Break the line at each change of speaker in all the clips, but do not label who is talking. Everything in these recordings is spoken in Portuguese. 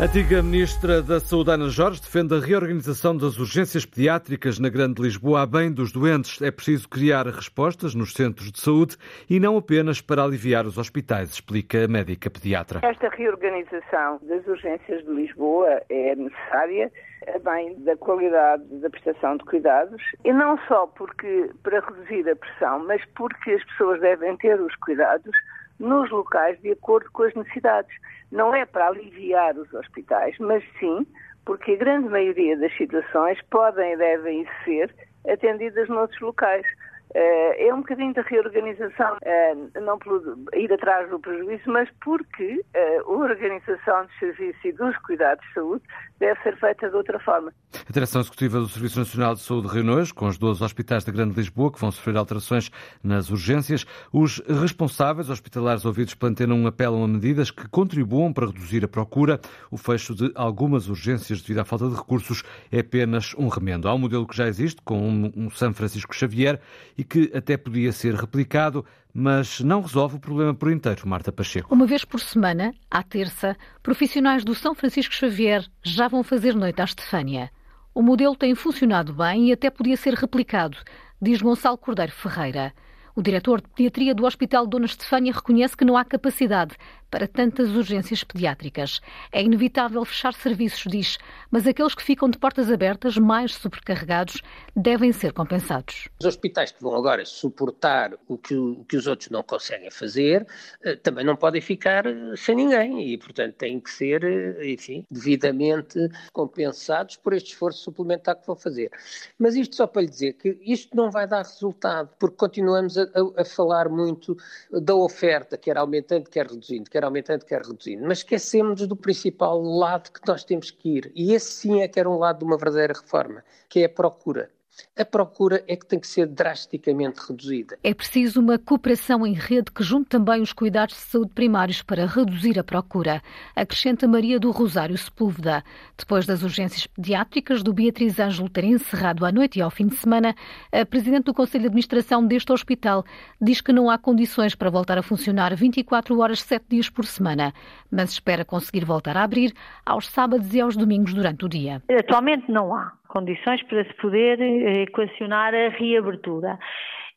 A antiga Ministra da Saúde, Ana Jorge, defende a reorganização das urgências pediátricas na Grande Lisboa a bem dos doentes. É preciso criar respostas nos centros de saúde e não apenas para aliviar os hospitais, explica a médica pediatra.
Esta reorganização das urgências de Lisboa é necessária a bem da qualidade da prestação de cuidados e não só porque para reduzir a pressão, mas porque as pessoas devem ter os cuidados nos locais de acordo com as necessidades. Não é para aliviar os hospitais, mas sim porque a grande maioria das situações podem e devem ser atendidas noutros locais. Eh, é um bocadinho da reorganização, eh, não por ir atrás do prejuízo, mas porque eh, a organização dos serviços e dos cuidados de saúde deve ser feita de outra forma.
A direção executiva do Serviço Nacional de Saúde reuniu hoje com os 12 hospitais da Grande Lisboa que vão sofrer alterações nas urgências. Os responsáveis hospitalares ouvidos planteam apelam a medidas que contribuam para reduzir a procura. O fecho de algumas urgências devido à falta de recursos é apenas um remendo. Há um modelo que já existe, com um São Francisco Xavier, e que até podia ser replicado, mas não resolve o problema por inteiro, Marta Pacheco.
Uma vez por semana, à terça, profissionais do São Francisco Xavier já vão fazer noite à Estefânia. O modelo tem funcionado bem e até podia ser replicado, diz Gonçalo Cordeiro Ferreira. O diretor de pediatria do Hospital Dona Estefânia reconhece que não há capacidade para tantas urgências pediátricas. É inevitável fechar serviços, diz, mas aqueles que ficam de portas abertas, mais sobrecarregados, devem ser compensados.
Os hospitais que vão agora suportar o que, o que os outros não conseguem fazer, eh, também não podem ficar eh, sem ninguém e, portanto, têm que ser, eh, enfim, devidamente compensados por este esforço suplementar que vão fazer. Mas isto só para lhe dizer que isto não vai dar resultado, porque continuamos a, a, a falar muito da oferta, quer aumentando, quer reduzindo, quer aumentando, quer reduzindo, mas esquecemos do principal lado que nós temos que ir. E esse sim é que era um lado de uma verdadeira reforma, que é a procura a procura é que tem que ser drasticamente reduzida.
É preciso uma cooperação em rede que junte também os cuidados de saúde primários para reduzir a procura, acrescenta Maria do Rosário Sepúlveda. Depois das urgências pediátricas do Beatriz Ângelo ter encerrado à noite e ao fim de semana, a Presidente do Conselho de Administração deste hospital diz que não há condições para voltar a funcionar 24 horas, 7 dias por semana, mas espera conseguir voltar a abrir aos sábados e aos domingos durante o dia.
Atualmente não há condições para se poder eh, equacionar a reabertura.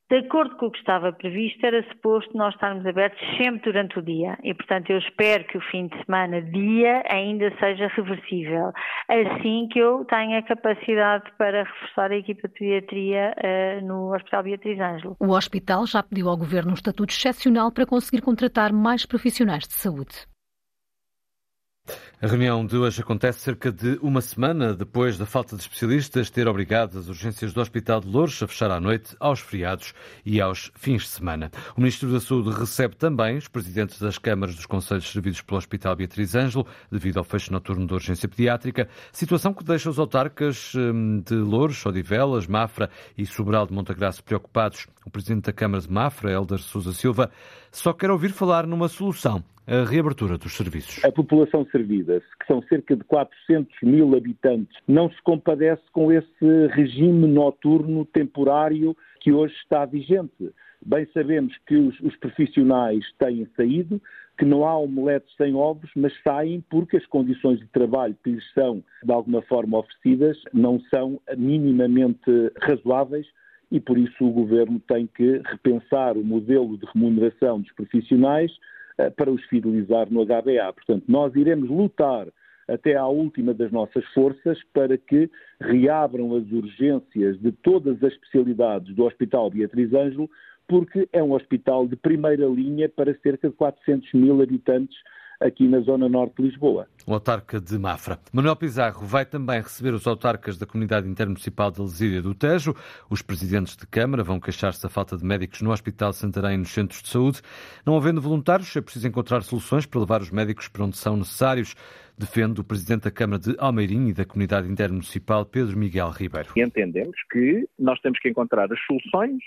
De acordo com o que estava previsto, era suposto nós estarmos abertos sempre durante o dia e, portanto, eu espero que o fim de semana, dia, ainda seja reversível, assim que eu tenha capacidade para reforçar a equipa de pediatria uh, no Hospital Beatriz Ângelo.
O hospital já pediu ao Governo um estatuto excepcional para conseguir contratar mais profissionais de saúde.
A reunião de hoje acontece cerca de uma semana depois da falta de especialistas ter obrigado as urgências do Hospital de Louros a fechar à noite, aos feriados e aos fins de semana. O Ministro da Saúde recebe também os presidentes das câmaras dos conselhos servidos pelo Hospital Beatriz Ângelo, devido ao fecho noturno da urgência pediátrica, situação que deixa os autarcas hum, de Louros, Odivelas, Mafra e Sobral de Montagraço preocupados. O Presidente da Câmara de Mafra, Helder Sousa Silva, só quer ouvir falar numa solução a reabertura dos serviços.
A população servida, que são cerca de 400 mil habitantes, não se compadece com esse regime noturno temporário que hoje está vigente. Bem sabemos que os, os profissionais têm saído, que não há omeletes sem ovos, mas saem porque as condições de trabalho que lhes são, de alguma forma, oferecidas não são minimamente razoáveis e por isso o Governo tem que repensar o modelo de remuneração dos profissionais eh, para os fidelizar no HBA. Portanto, nós iremos lutar até à última das nossas forças para que reabram as urgências de todas as especialidades do Hospital Beatriz Ângelo, porque é um hospital de primeira linha para cerca de 400 mil habitantes aqui na zona norte de Lisboa.
O autarca de Mafra. Manuel Pizarro vai também receber os autarcas da Comunidade Intermunicipal de Lesíria do Tejo. Os presidentes de Câmara vão queixar-se da falta de médicos no Hospital Santarém e nos centros de saúde. Não havendo voluntários, é preciso encontrar soluções para levar os médicos para onde são necessários. Defende o presidente da Câmara de Almeirim e da Comunidade Intermunicipal, Pedro Miguel Ribeiro.
Entendemos que nós temos que encontrar as soluções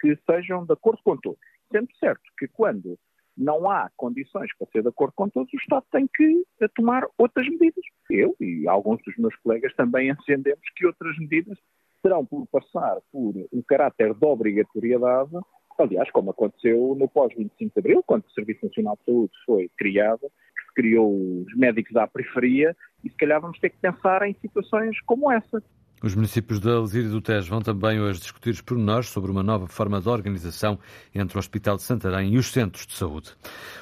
que sejam de acordo com todos. Sendo certo que quando não há condições para ser de acordo com todos, o Estado tem que tomar outras medidas. Eu e alguns dos meus colegas também entendemos que outras medidas terão por passar por um caráter de obrigatoriedade, aliás, como aconteceu no pós-25 de Abril, quando o Serviço Nacional de Saúde foi criado, criou os médicos à periferia e se calhar vamos ter que pensar em situações como essa.
Os municípios de Alzira e do Tejo vão também hoje discutir os pormenores sobre uma nova forma de organização entre o Hospital de Santarém e os centros de saúde.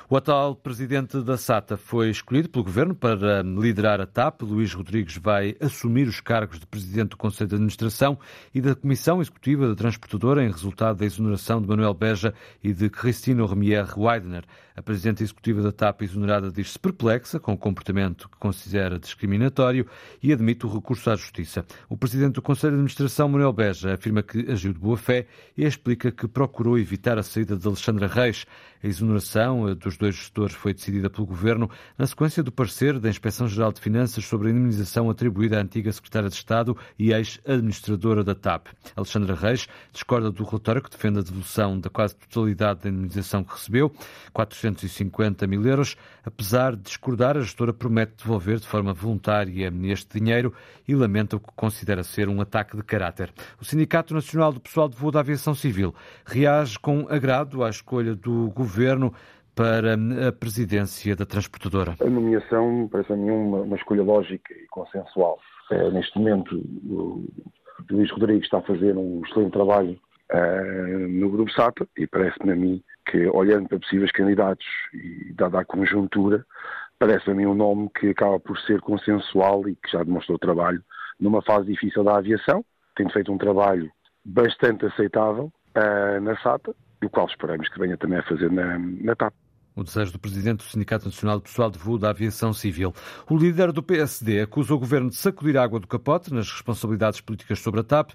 O atual presidente da SATA foi escolhido pelo governo para liderar a TAP. Luís Rodrigues vai assumir os cargos de presidente do Conselho de Administração e da Comissão Executiva da Transportadora em resultado da exoneração de Manuel Beja e de Cristina Remier Weidner. A presidente executiva da TAP exonerada diz-se perplexa com o comportamento que considera discriminatório e admite o recurso à justiça. O presidente do Conselho de Administração, Manuel Beja, afirma que agiu de boa fé e explica que procurou evitar a saída de Alexandra Reis. A exoneração dos dois gestores foi decidida pelo Governo na sequência do parecer da Inspeção-Geral de Finanças sobre a indemnização atribuída à antiga Secretária de Estado e ex-administradora da TAP. Alexandra Reis discorda do relatório que defende a devolução da quase totalidade da indemnização que recebeu, 450 mil euros. Apesar de discordar, a gestora promete devolver de forma voluntária este dinheiro e lamenta o que considera ser um ataque de caráter. O Sindicato Nacional do Pessoal de Voo da Aviação Civil reage com agrado à escolha do Governo para a presidência da transportadora?
A nomeação parece a mim uma, uma escolha lógica e consensual. É, neste momento, o Luís Rodrigues está a fazer um excelente trabalho uh, no Grupo SATA e parece-me a mim que, olhando para possíveis candidatos e dada a conjuntura, parece a mim um nome que acaba por ser consensual e que já demonstrou trabalho numa fase difícil da aviação, tem feito um trabalho bastante aceitável uh, na SATA, o qual esperamos que venha também a fazer na, na TAP.
O desejo do presidente do Sindicato Nacional de Pessoal de Voo da Aviação Civil. O líder do PSD acusa o governo de sacudir água do capote nas responsabilidades políticas sobre a TAP.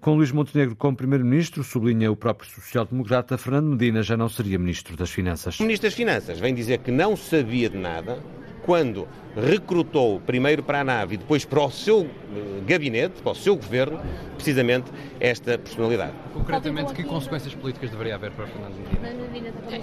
Com Luís Montenegro como primeiro-ministro, sublinha o próprio social-democrata, Fernando Medina já não seria ministro das Finanças.
O ministro das Finanças vem dizer que não sabia de nada, quando recrutou primeiro para a nave e depois para o seu gabinete, para o seu governo, precisamente esta personalidade.
Concretamente, que consequências políticas deveria haver para Fernando Medina?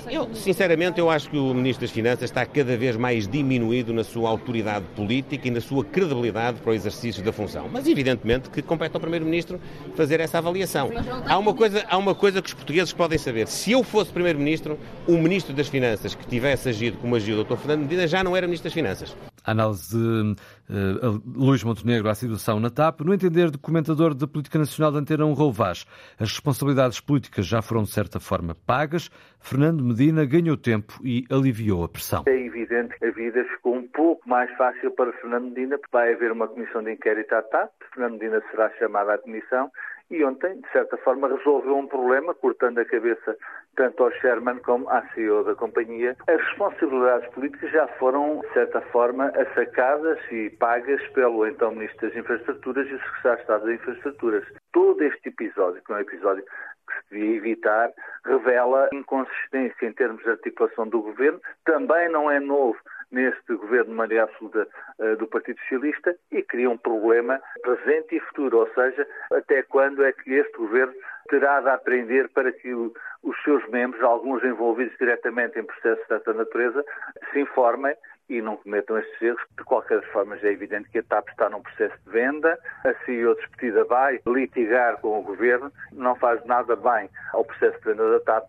Eu, sinceramente, eu acho que o Ministro das Finanças está cada vez mais diminuído na sua autoridade política e na sua credibilidade para o exercício da função. Mas, evidentemente, que compete ao Primeiro-Ministro fazer essa avaliação. Há uma, coisa, há uma coisa que os portugueses podem saber. Se eu fosse Primeiro-Ministro, o Ministro das Finanças que tivesse agido como agiu o Dr. Fernando Medina já não era Ministro das Finanças.
A análise de uh, Luís Montenegro à situação na TAP. No entender do comentador da Política Nacional da Antena 1, Raul Vaz, as responsabilidades políticas já foram de certa forma pagas. Fernando Medina ganhou tempo e aliviou a pressão.
É evidente que a vida ficou um pouco mais fácil para Fernando Medina, porque vai haver uma comissão de inquérito à TAP. Fernando Medina será chamado à comissão e ontem, de certa forma, resolveu um problema, cortando a cabeça tanto ao Sherman como à CEO da companhia. As responsabilidades políticas já foram, de certa forma, assacadas e pagas pelo então Ministro das Infraestruturas e o Secretário de Estado das Infraestruturas. Todo este episódio, que é um episódio que se devia evitar, revela inconsistência em termos de articulação do governo. Também não é novo neste governo de maioria absoluta uh, do Partido Socialista e cria um problema presente e futuro, ou seja, até quando é que este governo terá de aprender para que o, os seus membros, alguns envolvidos diretamente em processos desta natureza, se informem e não cometam estes erros. De qualquer forma, já é evidente que a TAP está num processo de venda, a CEO despedida vai litigar com o governo, não faz nada bem ao processo de venda da TAP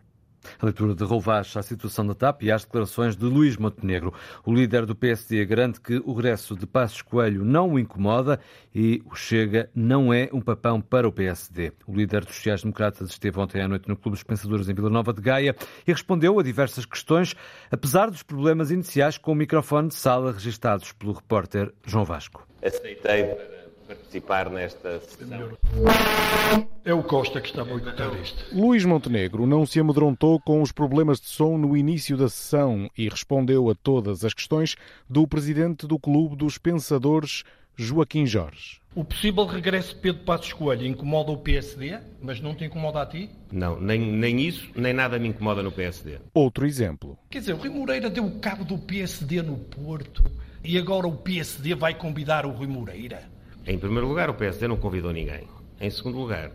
a leitura de Rouvache à situação da TAP e às declarações de Luís Montenegro. O líder do PSD garante que o regresso de Passos Coelho não o incomoda e o Chega não é um papão para o PSD. O líder dos sociais-democratas esteve ontem à noite no Clube dos Pensadores em Vila Nova de Gaia e respondeu a diversas questões, apesar dos problemas iniciais com o microfone de sala registados pelo repórter João Vasco.
Aceitei participar nesta sessão.
É o Costa que está a boicotar isto.
Luís Montenegro não se amedrontou com os problemas de som no início da sessão e respondeu a todas as questões do presidente do Clube dos Pensadores, Joaquim Jorge.
O possível regresso de Pedro Passos Coelho incomoda o PSD, mas não te incomoda a ti?
Não, nem, nem isso, nem nada me incomoda no PSD.
Outro exemplo.
Quer dizer, o Rui Moreira deu cabo do PSD no Porto e agora o PSD vai convidar o Rui Moreira?
Em primeiro lugar, o PSD não convidou ninguém. Em segundo lugar,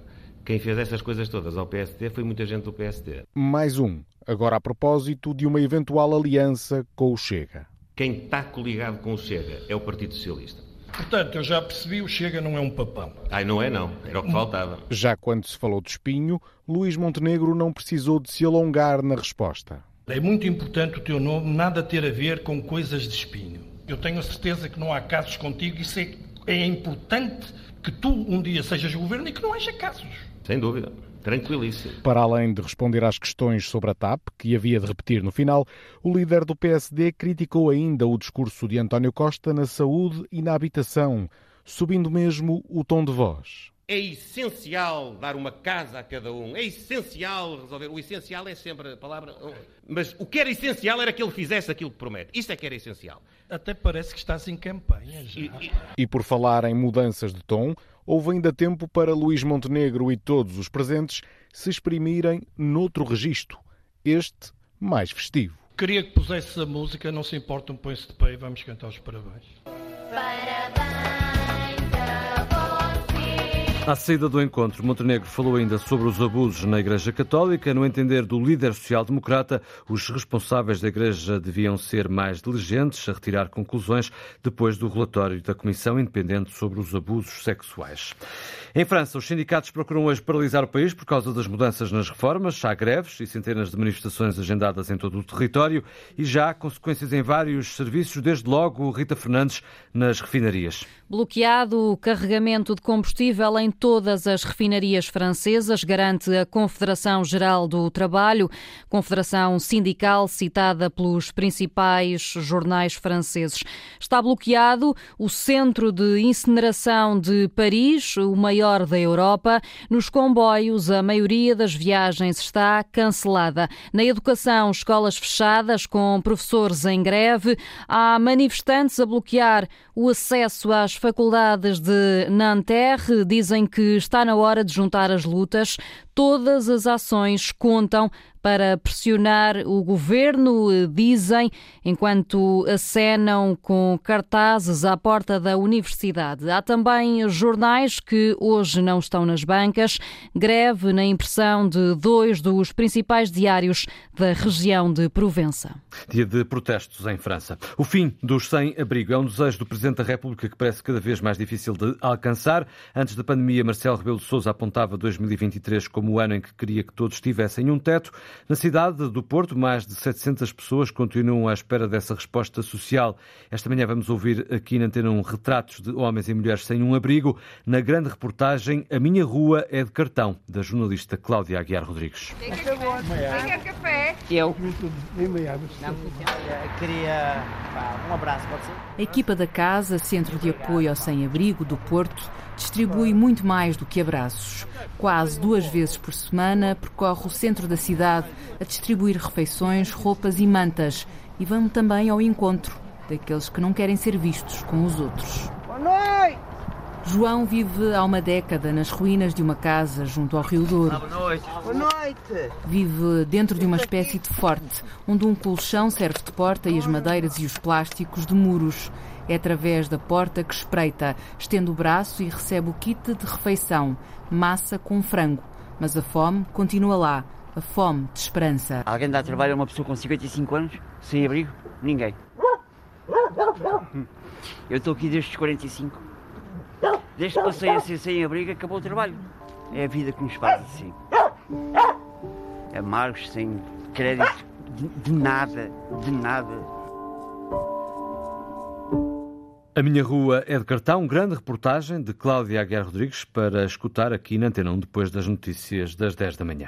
quem fez essas coisas todas ao PSD foi muita gente do PSD.
Mais um, agora a propósito de uma eventual aliança com o Chega.
Quem está coligado com o Chega é o Partido Socialista.
Portanto, eu já percebi, o Chega não é um papão.
Ai, não é não, era o que faltava.
Já quando se falou de espinho, Luís Montenegro não precisou de se alongar na resposta.
É muito importante o teu nome nada ter a ver com coisas de espinho. Eu tenho a certeza que não há casos contigo. Isso é, é importante que tu um dia sejas governo e que não haja casos.
Sem dúvida. Tranquilíssimo.
Para além de responder às questões sobre a TAP, que havia de repetir no final, o líder do PSD criticou ainda o discurso de António Costa na saúde e na habitação, subindo mesmo o tom de voz.
É essencial dar uma casa a cada um. É essencial resolver. O essencial é sempre a palavra. Mas o que era essencial era que ele fizesse aquilo que promete. Isto é que era essencial.
Até parece que estás em campanha já.
E, e... e por falar em mudanças de tom, houve ainda tempo para Luís Montenegro e todos os presentes se exprimirem noutro registro. Este mais festivo.
Queria que pusesse a música, não se importa, um põe-se de pé e vamos cantar os parabéns. Parabéns.
À saída do encontro, Montenegro falou ainda sobre os abusos na Igreja Católica. No entender do líder social-democrata, os responsáveis da Igreja deviam ser mais diligentes a retirar conclusões depois do relatório da Comissão Independente sobre os Abusos Sexuais. Em França, os sindicatos procuram hoje paralisar o país por causa das mudanças nas reformas. Há greves e centenas de manifestações agendadas em todo o território e já há consequências em vários serviços, desde logo Rita Fernandes nas refinarias.
Bloqueado o carregamento de combustível em todas as refinarias francesas, garante a Confederação Geral do Trabalho, confederação sindical citada pelos principais jornais franceses. Está bloqueado o centro de incineração de Paris, o maior da Europa. Nos comboios, a maioria das viagens está cancelada. Na educação, escolas fechadas com professores em greve. Há manifestantes a bloquear o acesso às faculdades de Nanterre dizem que está na hora de juntar as lutas. Todas as ações contam para pressionar o governo, dizem, enquanto acenam com cartazes à porta da universidade. Há também jornais que hoje não estão nas bancas. Greve na impressão de dois dos principais diários da região de Provença.
Dia de protestos em França. O fim dos sem-abrigo é um desejo do Presidente da República que parece cada vez mais difícil de alcançar. Antes da pandemia, Marcelo Rebelo de Sousa apontava 2023 como o ano em que queria que todos tivessem um teto. Na cidade do Porto, mais de 700 pessoas continuam à espera dessa resposta social. Esta manhã vamos ouvir aqui na Antena um retratos de homens e mulheres sem um abrigo, na grande reportagem A Minha Rua é de Cartão, da jornalista Cláudia Aguiar Rodrigues.
Quer café? Eu. Queria um abraço, pode ser?
A equipa da Casa, Centro de Apoio ao Sem-Abrigo do Porto, distribui muito mais do que abraços. Quase duas vezes por semana percorre o centro da cidade a distribuir refeições, roupas e mantas e vamos também ao encontro daqueles que não querem ser vistos com os outros. Boa noite! João vive há uma década nas ruínas de uma casa junto ao Rio Douro.
Boa noite. Boa noite.
Vive dentro de uma espécie de forte, onde um colchão serve de porta e as madeiras e os plásticos de muros. É através da porta que espreita, estende o braço e recebe o kit de refeição, massa com frango. Mas a fome continua lá, a fome de esperança.
Alguém dá trabalho a uma pessoa com 55 anos, sem abrigo? Ninguém. Eu estou aqui desde os 45. Desde que passei a ser sem abrigo, acabou o trabalho. É a vida que nos faz assim. Amargos, sem crédito, de, de nada, de nada.
A Minha Rua é de Cartão, grande reportagem de Cláudia Aguiar Rodrigues para escutar aqui na Antena 1 depois das notícias das 10 da manhã.